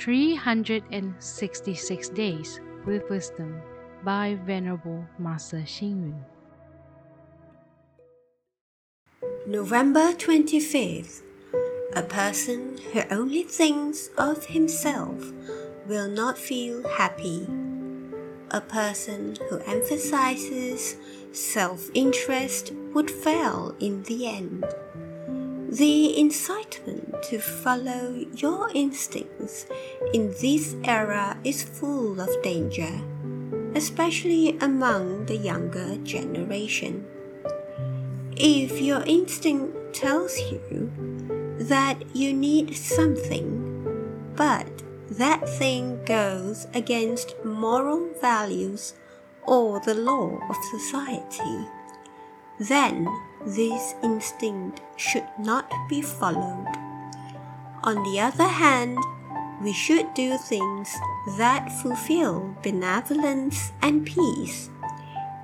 366 Days with Wisdom by Venerable Master Hsing Yun. November 25th. A person who only thinks of himself will not feel happy. A person who emphasizes self interest would fail in the end. The incitement to follow your instincts in this era is full of danger, especially among the younger generation. If your instinct tells you that you need something, but that thing goes against moral values or the law of society, then this instinct should not be followed. On the other hand, we should do things that fulfill benevolence and peace,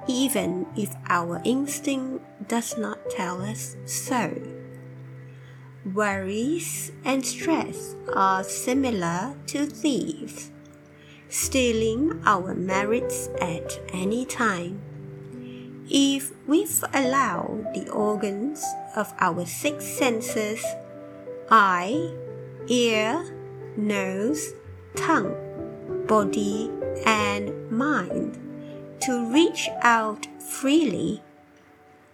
even if our instinct does not tell us so. Worries and stress are similar to thieves, stealing our merits at any time. If we allow the organs of our six senses eye, ear, nose, tongue, body, and mind to reach out freely,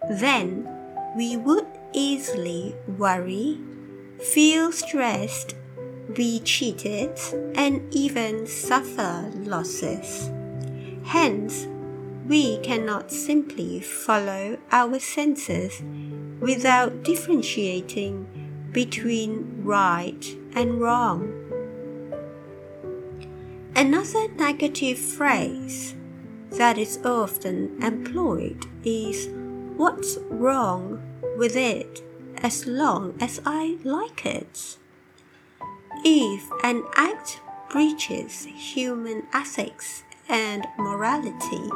then we would easily worry, feel stressed, be cheated, and even suffer losses. Hence, we cannot simply follow our senses without differentiating between right and wrong. Another negative phrase that is often employed is what's wrong with it as long as I like it. If an act breaches human ethics and morality,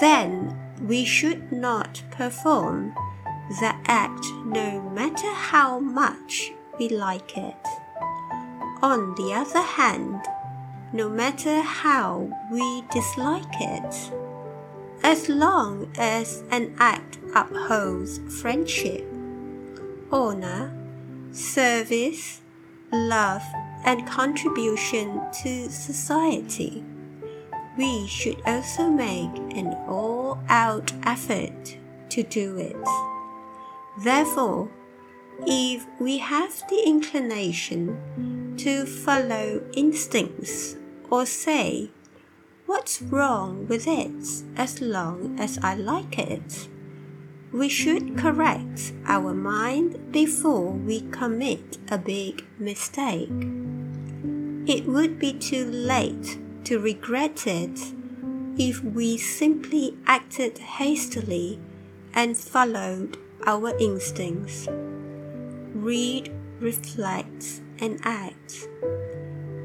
then we should not perform the act no matter how much we like it. On the other hand, no matter how we dislike it, as long as an act upholds friendship, honor, service, love, and contribution to society we should also make an all out effort to do it. Therefore, if we have the inclination to follow instincts or say, What's wrong with it as long as I like it? We should correct our mind before we commit a big mistake. It would be too late to regret it if we simply acted hastily and followed our instincts. Read, reflect, and act.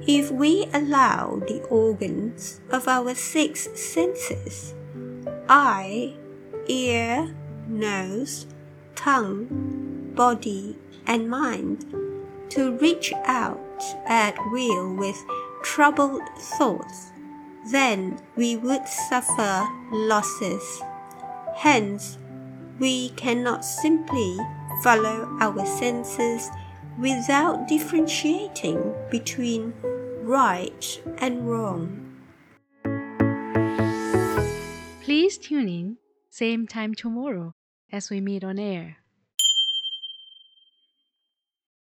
If we allow the organs of our six senses eye, ear, nose, tongue, body, and mind to reach out at will with troubled thoughts, then we would suffer losses. Hence, we cannot simply follow our senses without differentiating between right and wrong. Please tune in, same time tomorrow as we meet on air.